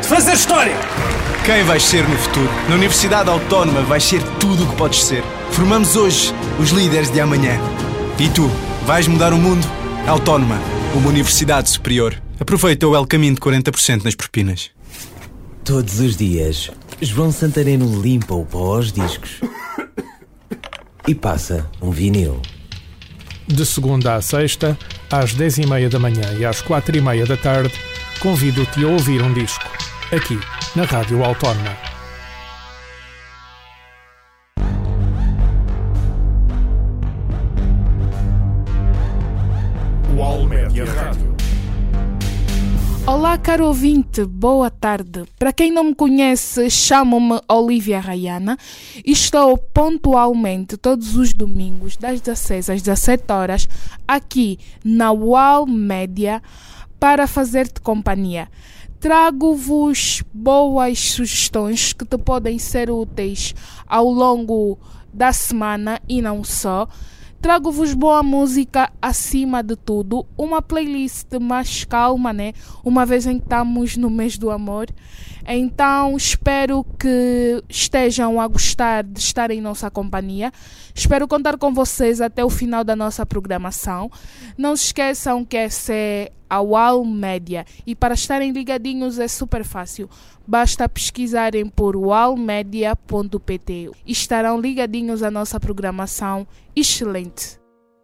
de fazer história. Quem vais ser no futuro? Na Universidade Autónoma vais ser tudo o que podes ser. Formamos hoje os líderes de amanhã. E tu, vais mudar o mundo? Autónoma, uma universidade superior. Aproveita o El Caminho de 40% nas propinas. Todos os dias, João Santareno limpa o pó aos discos e passa um vinil. De segunda à sexta, às 10h30 da manhã e às 4h30 da tarde, convido-te a ouvir um disco, aqui, na Rádio Autónoma. Média Rádio. Olá, caro ouvinte, boa tarde. Para quem não me conhece, chamo-me Olivia Rayana e estou pontualmente todos os domingos, das 16 às 17 horas, aqui na UOL Média para fazer-te companhia. Trago-vos boas sugestões que te podem ser úteis ao longo da semana e não só. Trago-vos boa música acima de tudo, uma playlist mais calma, né? Uma vez em que estamos no mês do amor. Então espero que estejam a gostar de estar em nossa companhia. Espero contar com vocês até o final da nossa programação. Não se esqueçam que essa é a UAL Média e para estarem ligadinhos é super fácil. Basta pesquisarem por ualmedia.pt estarão ligadinhos à nossa programação excelente.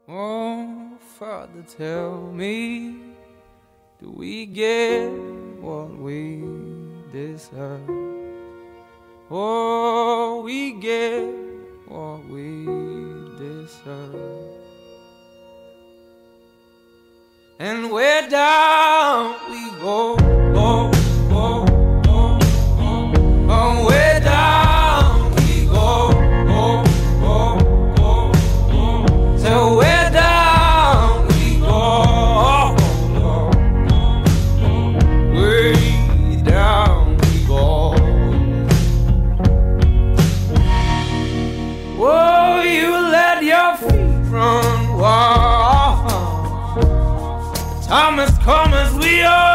Oh, Father, tell me, do we get what we deserve? Oh, we get what we deserve. And where down we go, oh, I'm as calm as we are.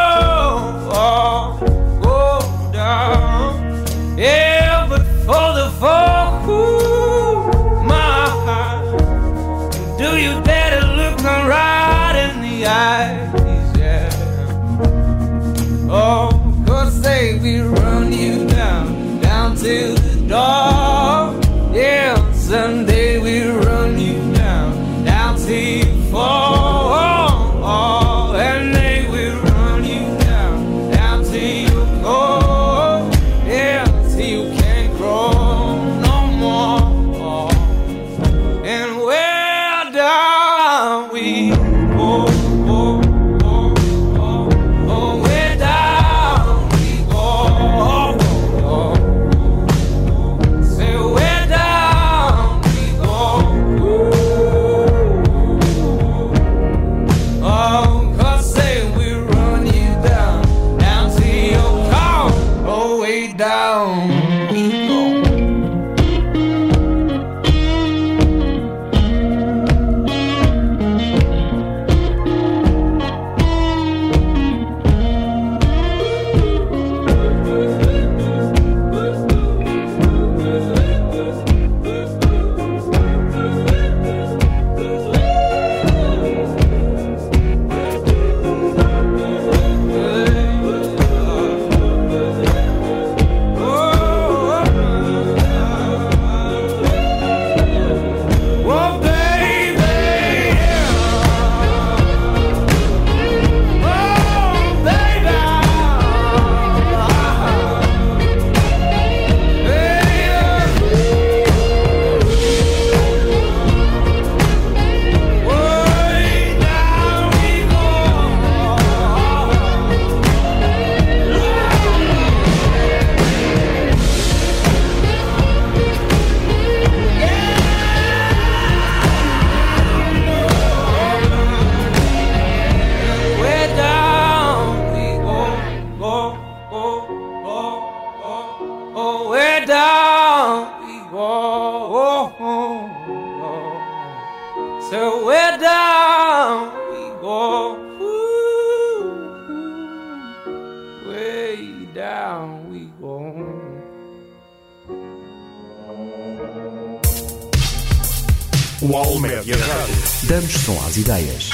O Almédia Rádio. Damos som às ideias.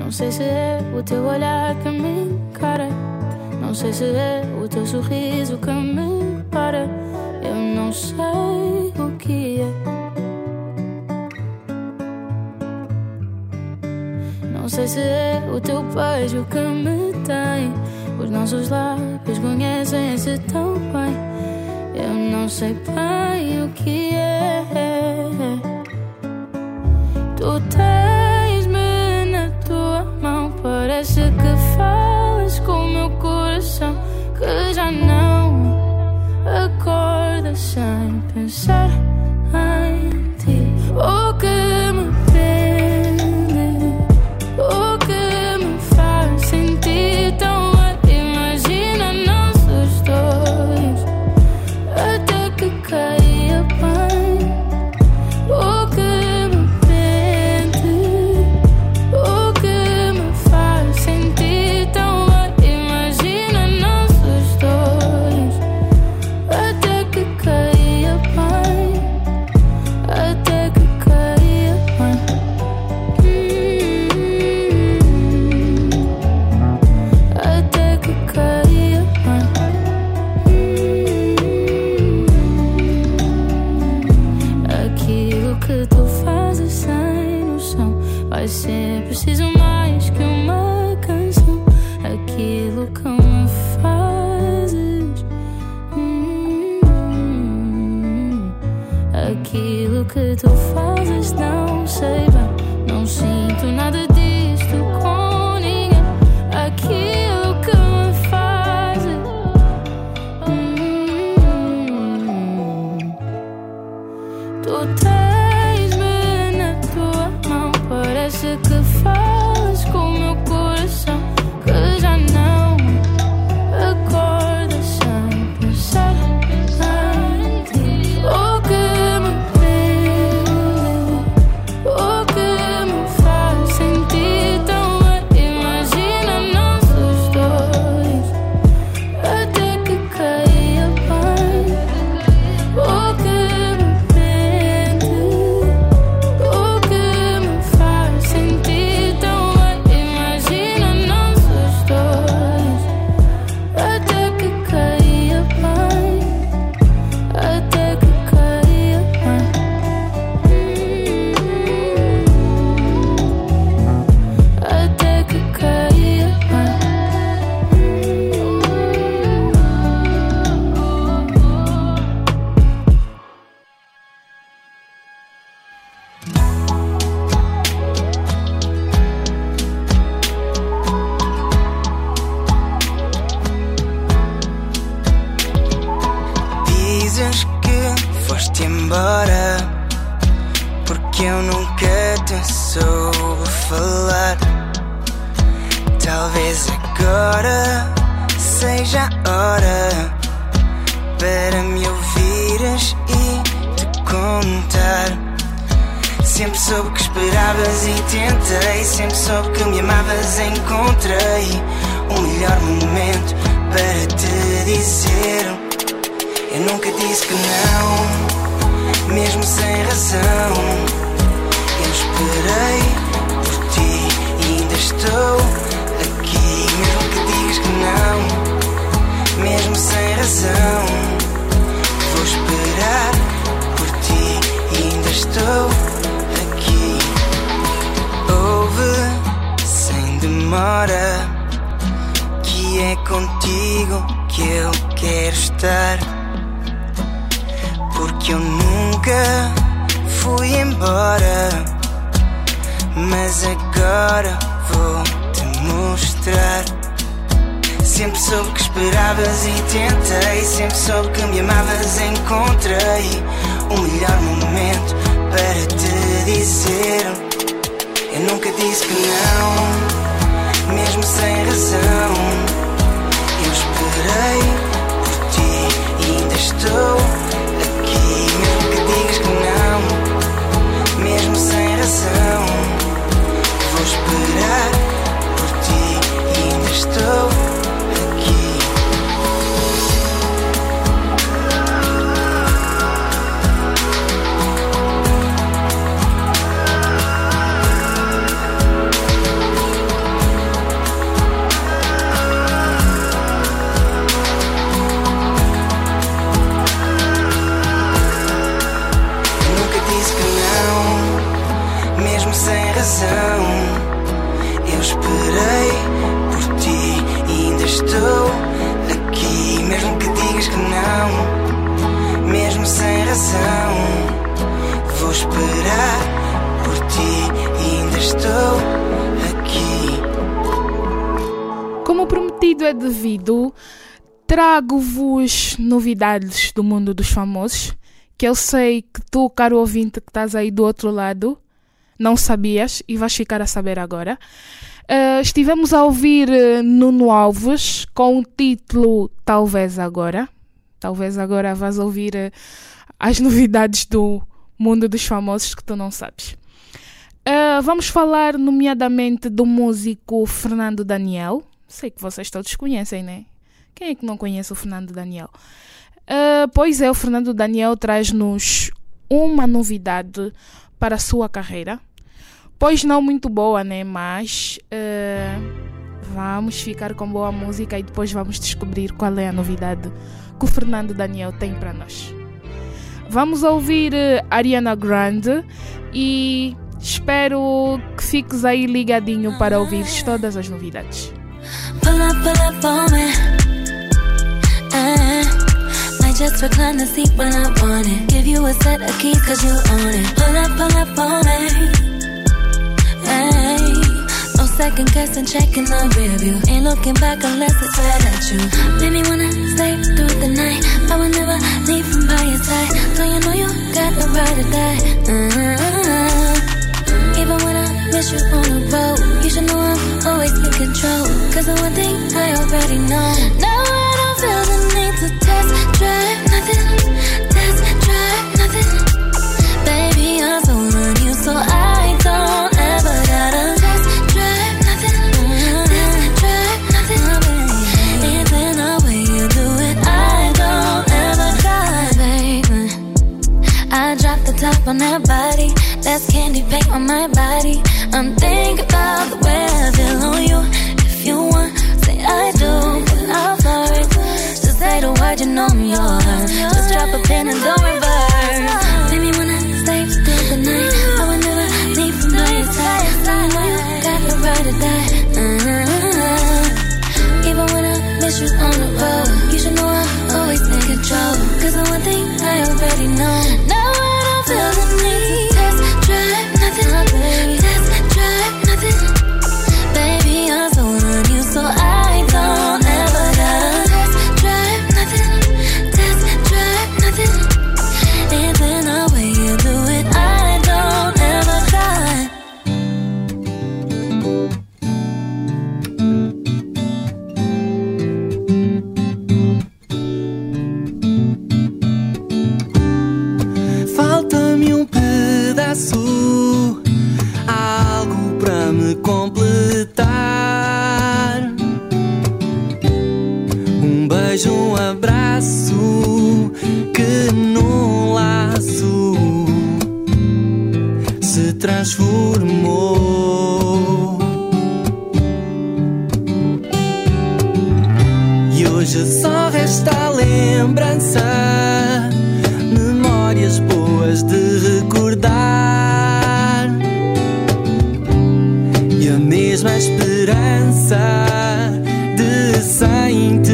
Não sei se é o teu olhar que me encara. Não sei se é o teu sorriso que me 만큼 contar. Sempre soube que esperavas e tentei. Sempre soube que me amavas. Encontrei o melhor momento para te dizer. Eu nunca disse que não, mesmo sem razão. Eu esperei por ti e ainda estou aqui. Mesmo que digas que não, mesmo sem razão, vou esperar estou aqui. Ouve sem demora que é contigo que eu quero estar. Porque eu nunca fui embora, mas agora vou te mostrar. Sempre soube que esperavas e tentei. Sempre soube que me amavas. Encontrei o melhor momento para te dizer. Eu nunca disse que não, mesmo sem razão. Eu esperei por ti e ainda estou aqui. Mesmo que digas que não, mesmo sem razão. Vou esperar por ti e ainda estou trago-vos novidades do mundo dos famosos, que eu sei que tu, caro ouvinte que estás aí do outro lado, não sabias e vais ficar a saber agora. Uh, estivemos a ouvir uh, Nuno Alves com o título Talvez Agora. Talvez agora vás ouvir uh, as novidades do mundo dos famosos que tu não sabes. vamos falar, nomeadamente, do músico Fernando Daniel. Sei que vocês todos conhecem, né? Quem é que não conhece o Fernando Daniel? pois é, o Fernando Daniel traz-nos uma novidade para a sua carreira Pois não muito boa, né? Mas uh, vamos ficar com boa música e depois vamos descobrir qual é a novidade que o Fernando Daniel tem para nós. Vamos ouvir uh, Ariana Grande e espero que fiques aí ligadinho para ouvir todas as novidades. Pull up, pull up on me. Uh, I just recline the seat when I want it. Give you a set of keys cause you own it. Pull up, pull up on me. No second guessing, checking the rear view. Ain't looking back unless it's right at you. Made me wanna stay through the night. I will never leave from by your side. So you know you got the right to die. Uh-huh. Even when miss you on the road, you should know I'm always in control. Cause the one thing I already know. Now I don't feel the need to test drive nothing. Test drive nothing. Baby, I'm so on you, so I don't. Ever gotta test drive nothing. Test drive nothing. Even the way you do it, I don't ever gotta. I drop the top on that body. That's candy paint on my body. I'm thinking saints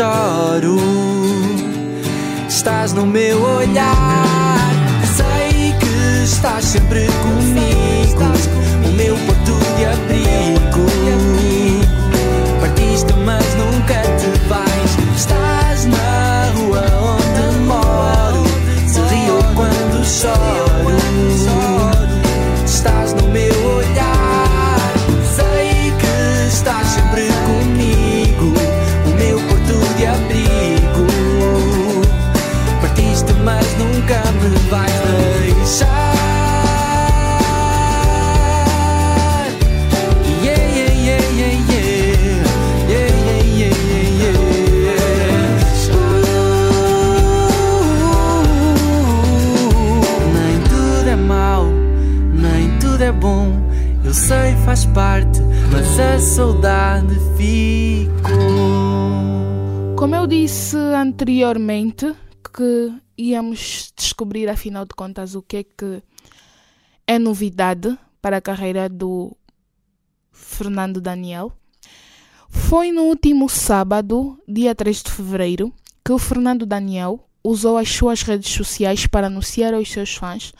choro. Estás no meu olhar, sei que estás sempre comigo. Anteriormente, que íamos descobrir, afinal de contas, o que é que é novidade para a carreira do Fernando Daniel. Foi no último sábado, dia 3 de fevereiro, que o Fernando Daniel usou as suas redes sociais para anunciar aos seus fãs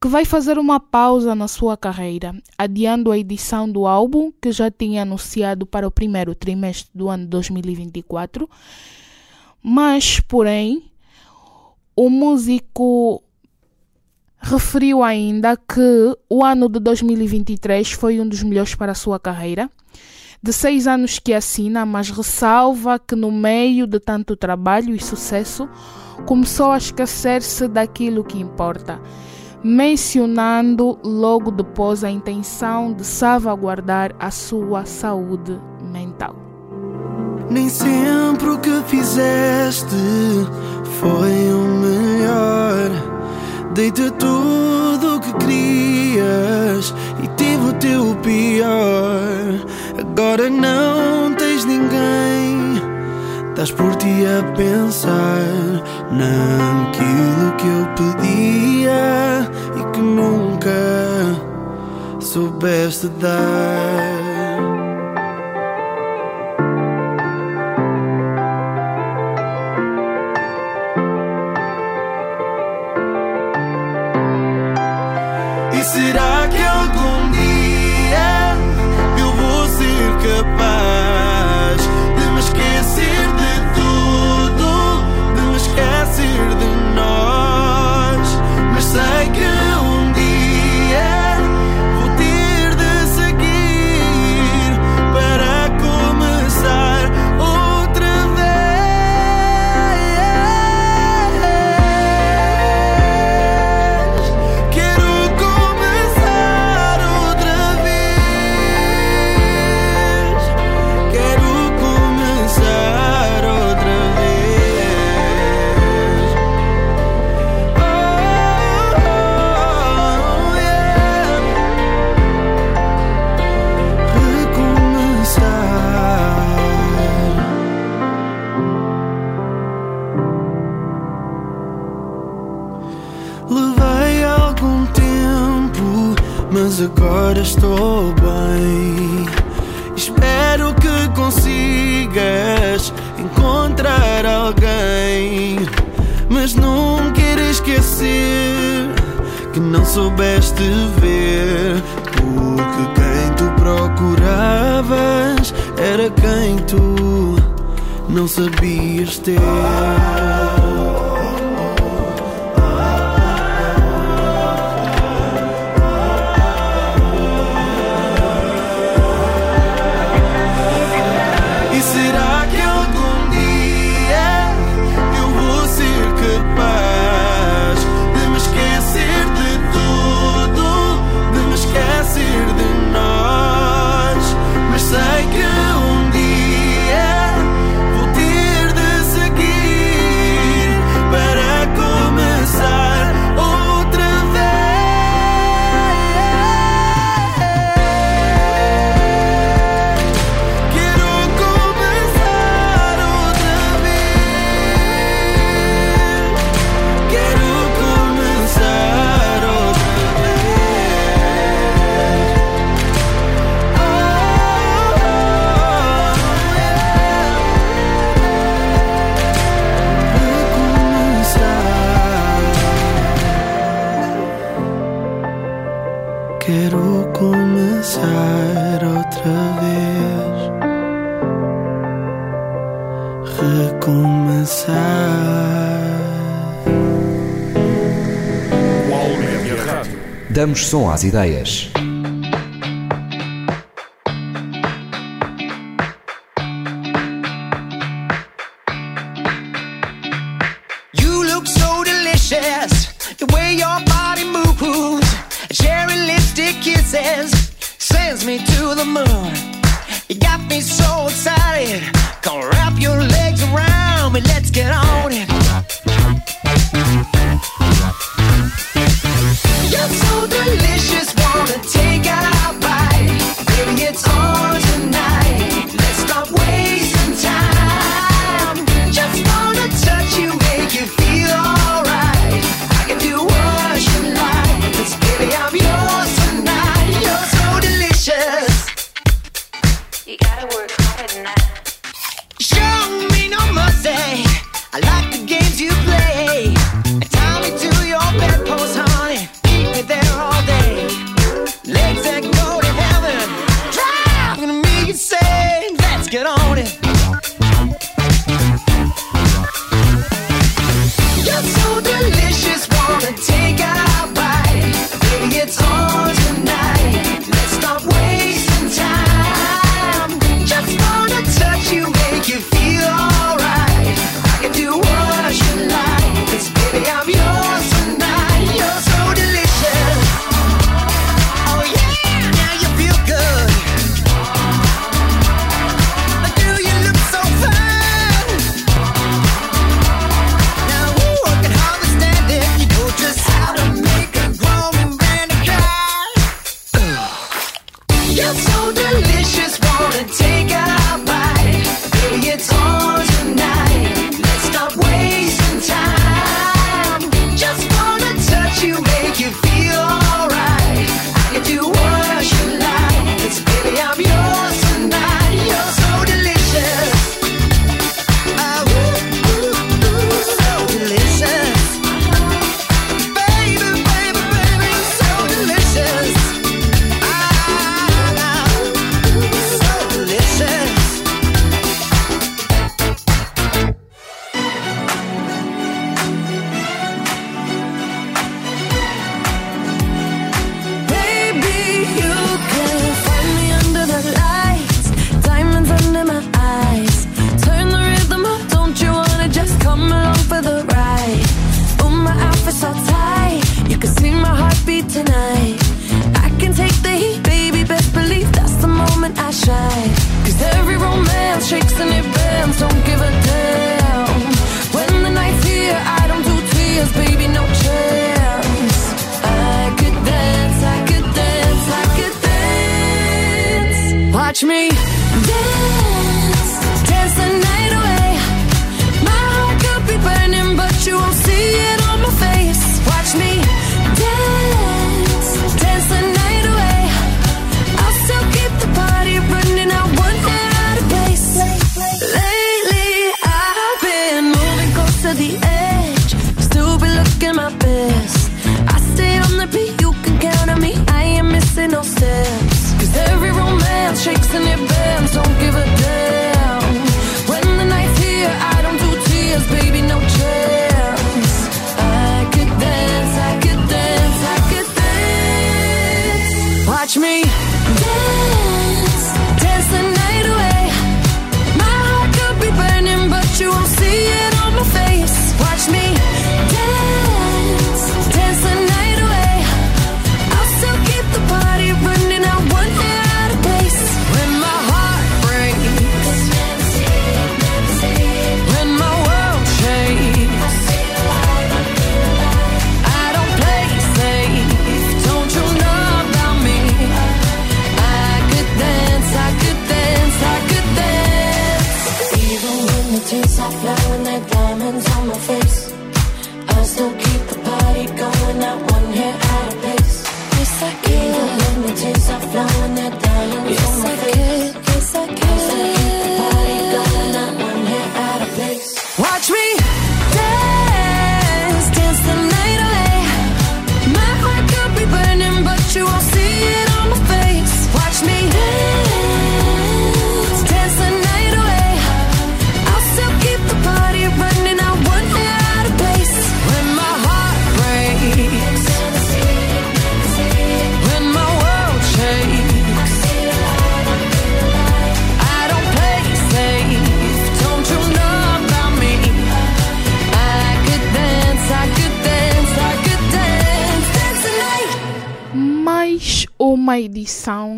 que vai fazer uma pausa na sua carreira, adiando a edição do álbum que já tinha anunciado para o primeiro trimestre do ano 2024. Mas, porém, o músico referiu ainda que o ano de 2023 foi um dos melhores para a sua carreira. De seis anos que assina, mas ressalva que no meio de tanto trabalho e sucesso começou a esquecer-se daquilo que importa, mencionando logo depois a intenção de salvaguardar a sua saúde mental. Nem sempre o que fizeste foi o melhor. Dei-te tudo o que querias e tive o teu pior. Agora não tens ninguém. Estás por ti a pensar naquilo que eu pedia e que nunca soubeste dar. Ser agora estou bem. Espero que consigas encontrar alguém, mas não quero esquecer que não soubeste ver. Porque quem tu procuravas era quem tu não sabias ter. Som às ideias.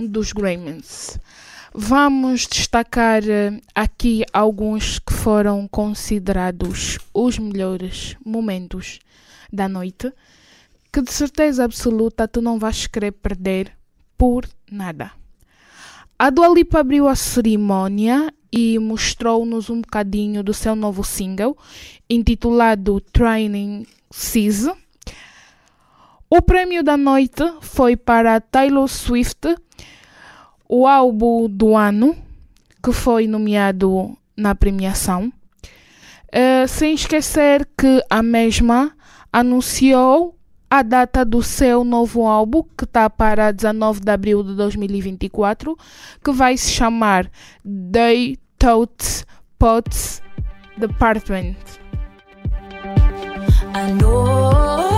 dos Grammys. Vamos destacar eh, aqui alguns que foram considerados os melhores momentos da noite, que de certeza absoluta tu não vais querer perder por nada. A Dua Lipa abriu a cerimónia e mostrou-nos um bocadinho do seu novo single, intitulado Training Season o prêmio da noite foi para Taylor Swift, o álbum do ano, que foi nomeado na premiação. Uh, sem esquecer que a mesma anunciou a data do seu novo álbum, que está para 19 de abril de 2024, que vai se chamar Day Totes Pots Department. I know.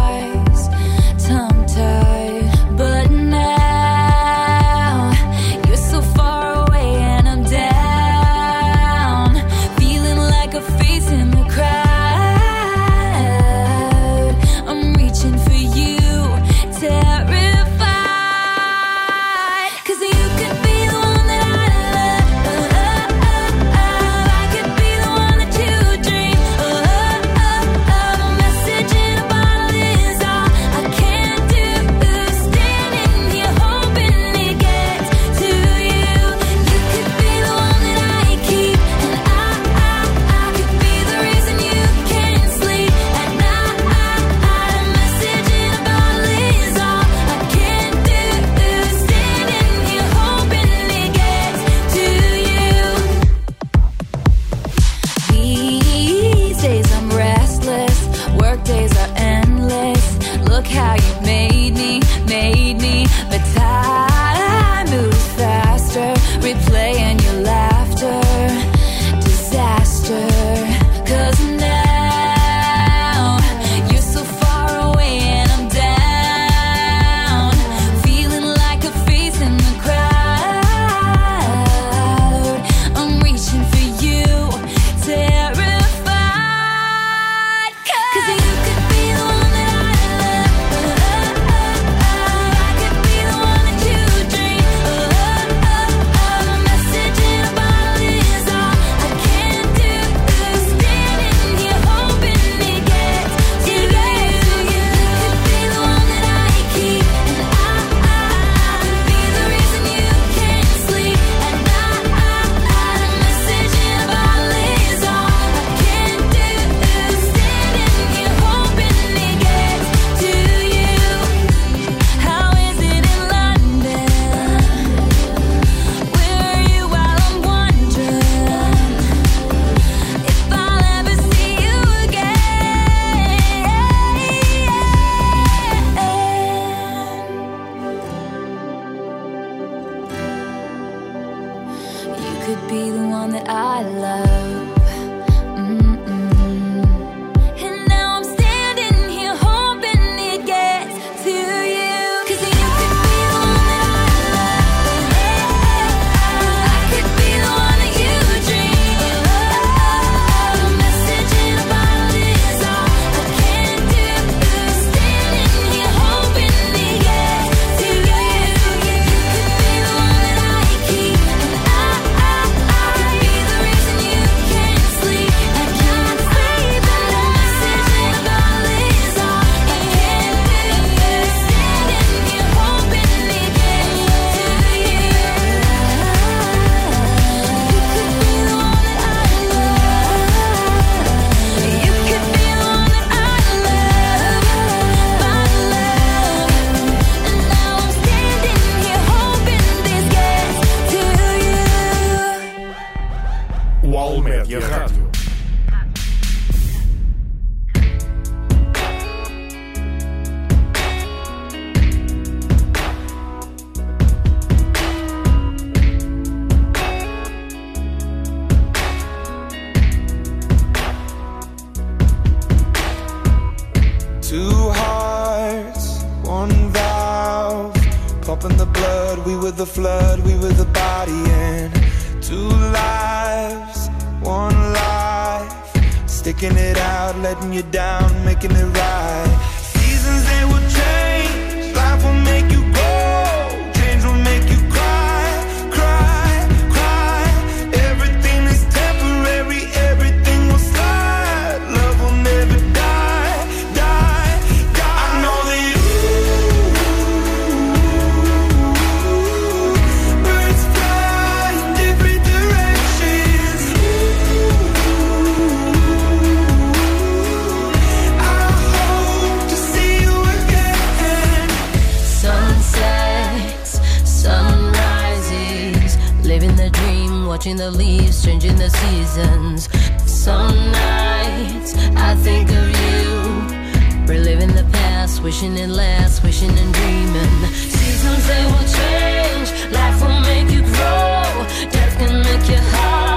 Sticking it out, letting you down, making it right. Seasons they will change, life will make you watching the leaves changing the seasons. Some nights I think of you, reliving the past, wishing it lasts, wishing and dreaming. Seasons they will change, life will make you grow, death can make you hide,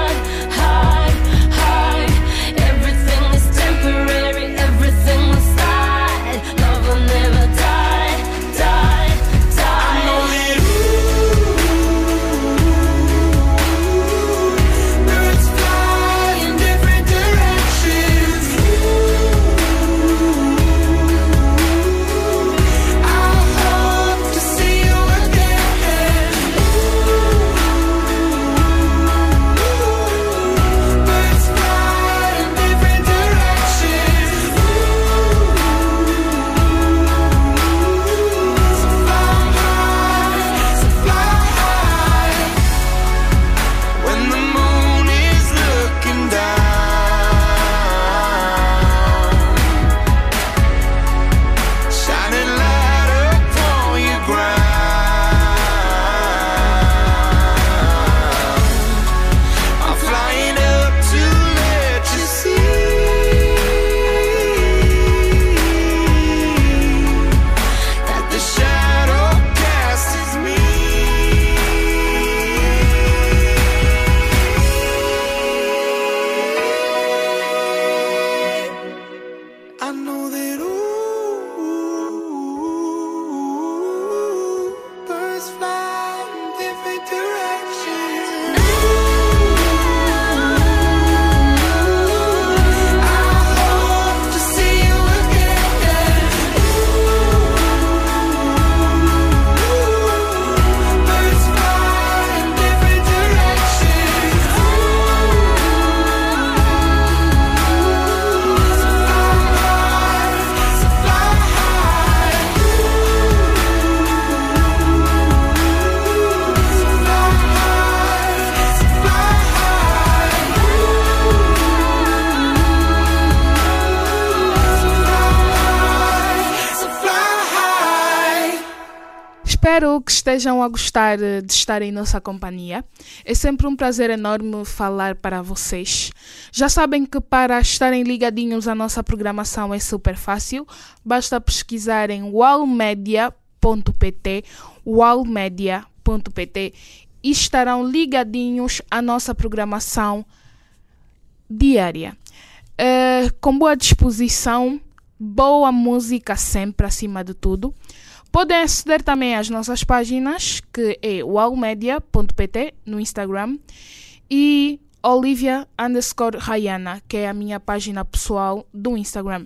Espero que estejam a gostar eh, de estar em nossa companhia. É sempre um prazer enorme falar para vocês. Já sabem que para estarem ligadinhos à nossa programação é super fácil. Basta pesquisar em wallmedia.pt, wallmedia.pt e estarão ligadinhos à nossa programação diária. Eh, com boa disposição, boa música sempre acima de tudo. Podem aceder também às nossas páginas, que é wowmedia.pt no Instagram e Olivia underscore Rayana, que é a minha página pessoal do Instagram.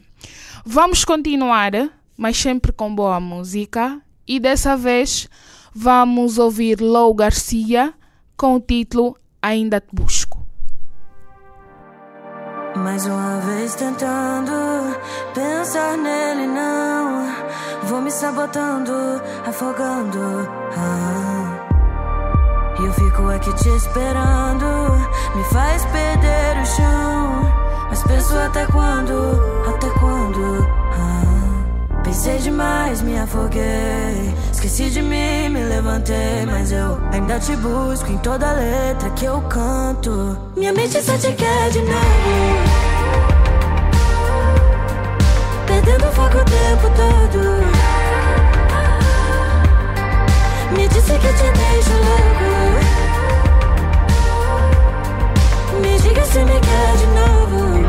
Vamos continuar, mas sempre com boa música. E dessa vez vamos ouvir Lou Garcia com o título Ainda Te Busco. Mais uma vez tentando pensar nele, não. Vou me sabotando, afogando. Ah. E eu fico aqui te esperando. Me faz perder o chão. Mas penso até quando, até quando. Pensei demais, me afoguei. Esqueci de mim, me levantei. Mas eu ainda te busco em toda letra que eu canto. Minha mente só te quer de novo. Perdendo o foco o tempo todo. Me disse que te deixo louco. Me diga se me quer de novo.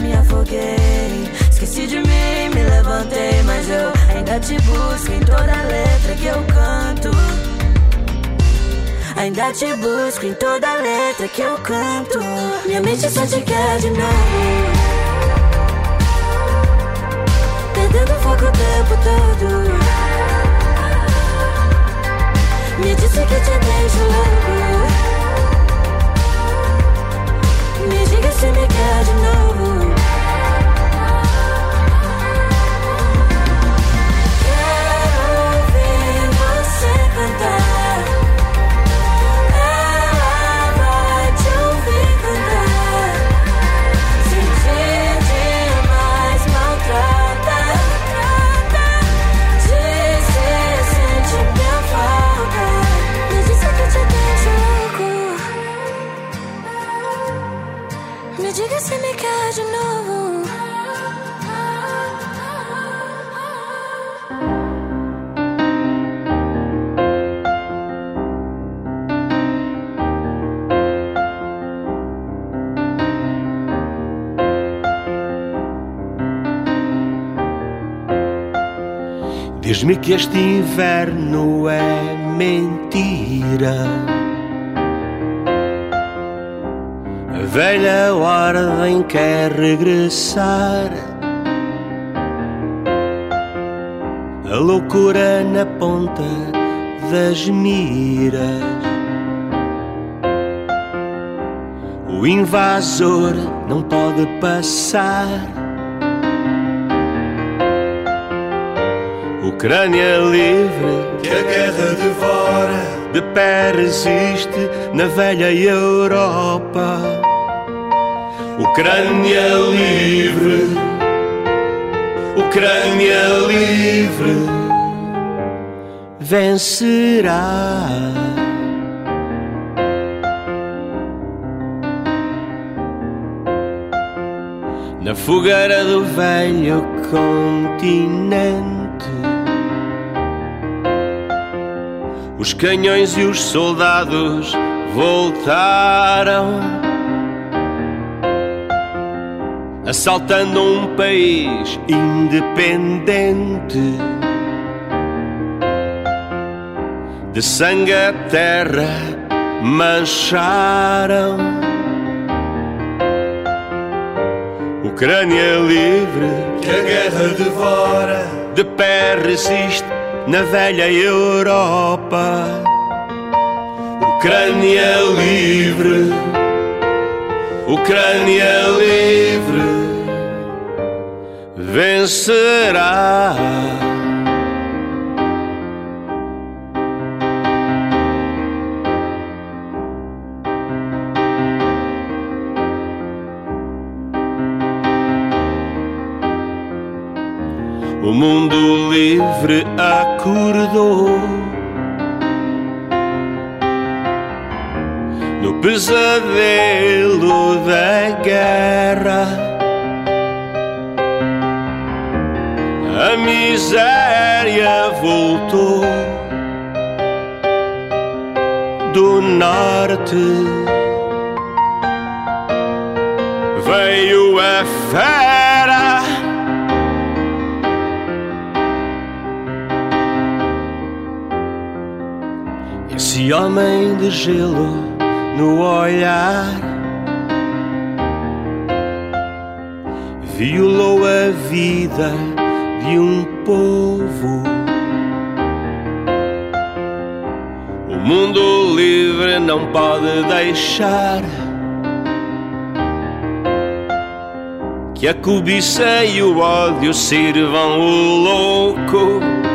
Me afoguei. Esqueci de mim, me levantei, mas eu ainda te busco em toda letra que eu canto. Ainda te busco em toda letra que eu canto. Minha mente só te quer de novo. Perdendo foco o tempo todo. Me disse que te deixo louco. Diz-me que este inverno é mentira. A velha ordem quer regressar. A loucura na ponta das miras. O invasor não pode passar. Ucrânia livre, que a guerra devora, de pé resiste na velha Europa. Ucrânia livre, Ucrânia livre, vencerá. Na fogueira do velho continente. Os canhões e os soldados voltaram, assaltando um país independente. De sangue a terra mancharam. Ucrânia livre, que a guerra devora, de pé resiste na velha Europa. Ucrânia livre, Ucrânia livre, vencerá. O mundo livre acordou no pesadelo da guerra. A miséria voltou do norte. Veio a fera. Esse homem de gelo no olhar violou a vida de um povo. O mundo livre não pode deixar que a cobiça e o ódio sirvam o louco.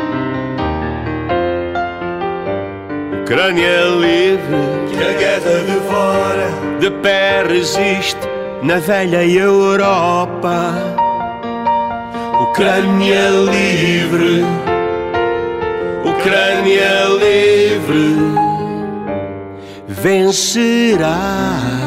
Ucrânia livre, que a guerra devora, de pé resiste na velha Europa. Ucrânia livre, Ucrânia livre, vencerá.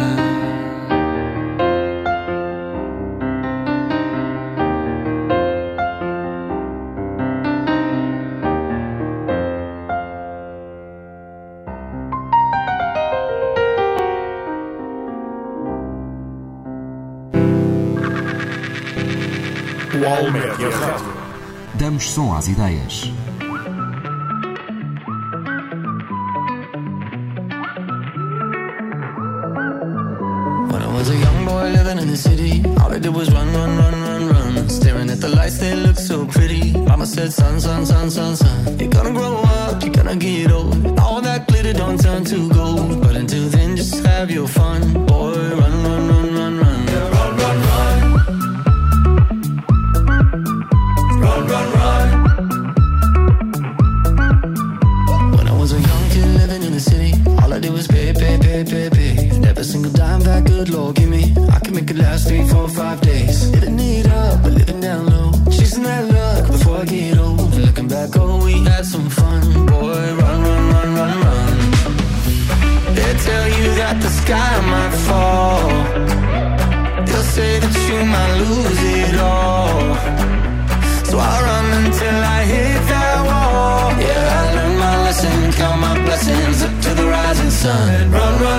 Run, run, run, run. Run, staring at the lights, they look so pretty. Mama said, son, son, son, son, son. You're gonna grow up, you're gonna get old. All that glitter don't turn to gold. But until then, just have your fun. Boy, run, sky might fall. They'll say that you might lose it all. So I'll run until I hit that wall. Yeah, I learned my lesson, count my blessings up to the rising sun. Run, run,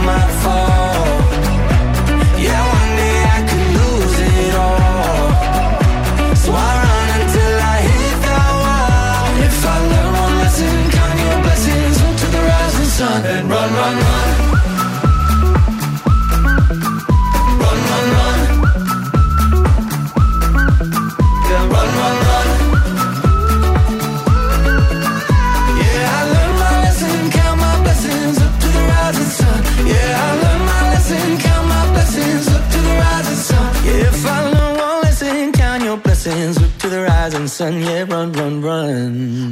And run, until I hit that wall. If I learn one lesson, count your blessings up to the rising sun. And run, run. Run,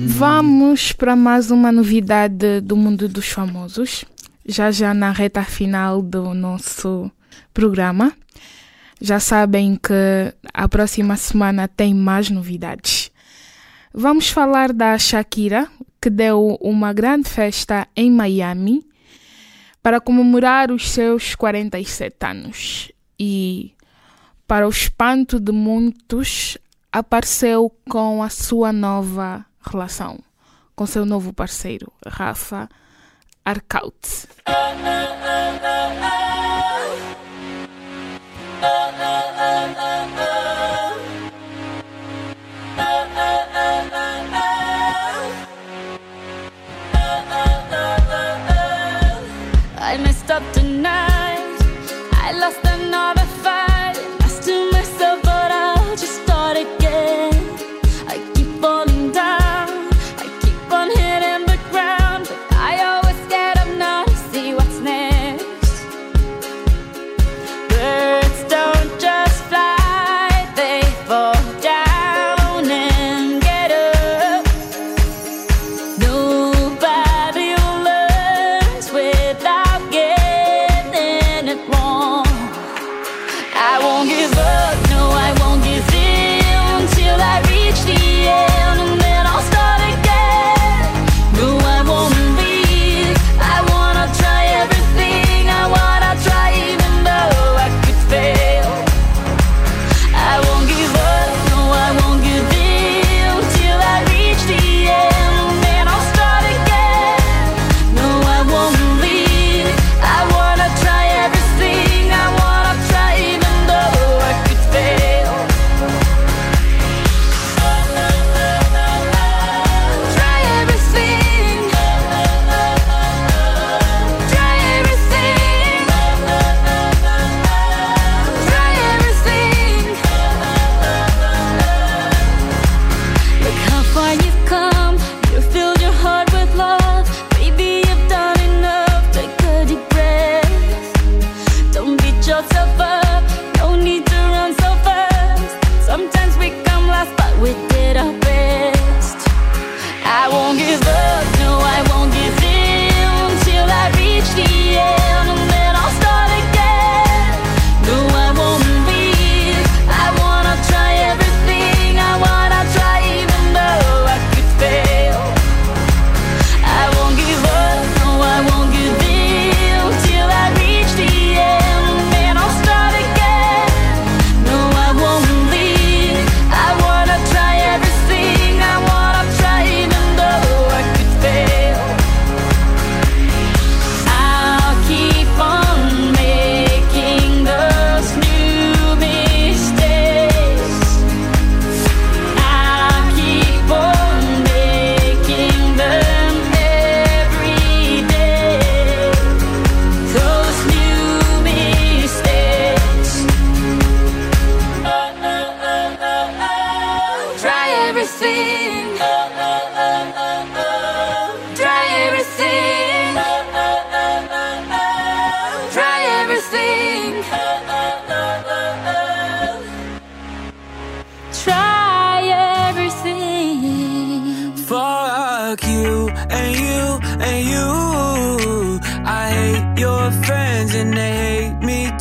Vamos para mais uma novidade do mundo dos famosos. Já já na reta final do nosso programa. Já sabem que a próxima semana tem mais novidades. Vamos falar da Shakira, que deu uma grande festa em Miami para comemorar os seus 47 anos. E, para o espanto de muitos, apareceu com a sua nova relação, com seu novo parceiro, Rafa Arcaut.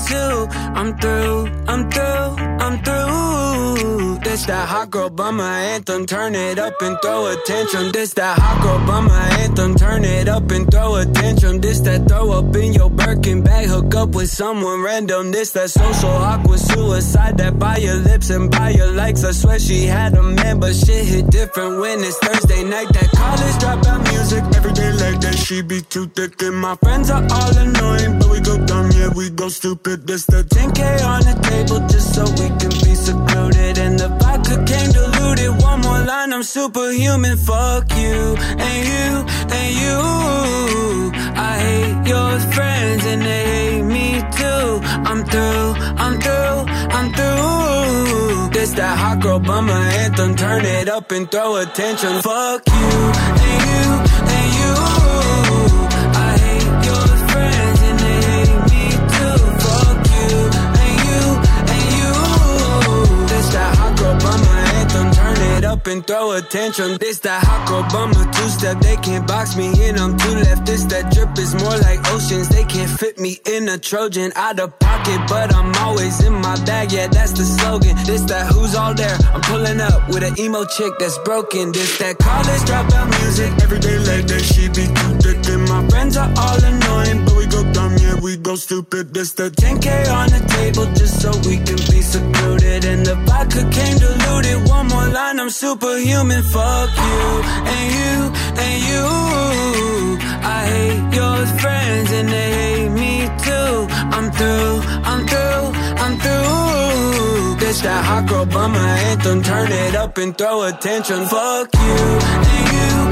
Too. I'm through, I'm through, I'm through. This that hot girl bummer anthem, turn it up and throw a tantrum. This that hot girl bummer anthem, turn it up and throw a tantrum. This that throw up in your Birkin bag, hook up with someone random. This that social awkward suicide that by your lips and by your likes. I swear she had a man, but shit hit different when it's Thursday night. That college dropout music every day like that. She be too thick, and my friends are all annoying, but we go dumb, yeah, we go stupid. This the 10k on the table just so we can be secluded, came diluted. One more line, I'm superhuman. Fuck you and you and you. I hate your friends and they hate me too. I'm through, I'm through, I'm through. This that hot girl bummer anthem. Turn it up and throw attention. Fuck you and you and you. Up and throw attention. This that hot bummer two step. They can't box me in. I'm two left. This that drip is more like oceans. They can't fit me in a Trojan out of pocket, but I'm always in my bag. Yeah, that's the slogan. This that who's all there. I'm pulling up with an emo chick that's broken. This that college dropout music. Every day like that, she be too thick. And my friends are all annoying, but we go dumb. Yeah, we go stupid. This the 10k on the table just so we can be secluded. And the vodka came diluted. One more line, I'm superhuman. Fuck you and you and you. I hate your friends and they hate me too. I'm through, I'm through, I'm through. This that hot girl bummer anthem. Turn it up and throw attention. Fuck you and you.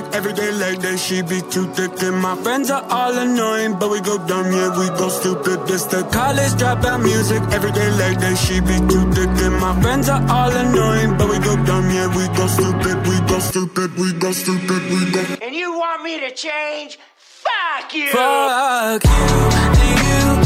Music. Every day like that, she be too thick. And my friends are all annoying, but we go dumb, yeah, we go stupid. This the college dropout music. Every day like that, she be too thick. And my friends are all annoying, but we go dumb, yeah, we go stupid. We go stupid, we go stupid, we go. And you want me to change? Fuck you! Fuck you and you.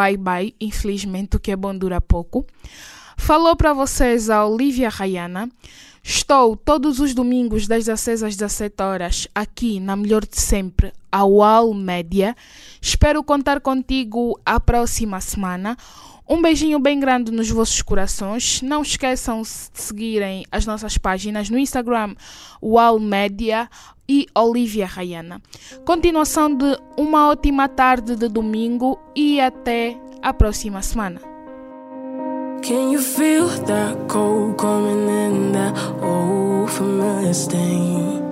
bye bye, infelizmente o que é bom dura pouco. Falou para vocês a Olivia Rayana. Estou todos os domingos das 16 às 17 horas aqui na Melhor de Sempre, a UAL Média. Espero contar contigo a próxima semana. Um beijinho bem grande nos vossos corações. Não esqueçam de seguirem as nossas páginas no Instagram Wall Media e Olivia Rayana. Continuação de uma ótima tarde de domingo e até a próxima semana. Can you feel that cold coming in that old familiar stain?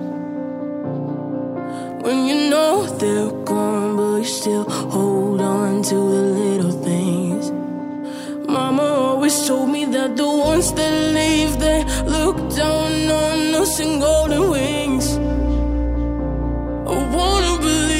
When you know they're gone, but you still hold on to the little things. Mama always told me that the ones that leave, they look down on us and golden wings. I wanna believe.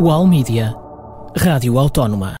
UAL Mídia, Rádio Autónoma.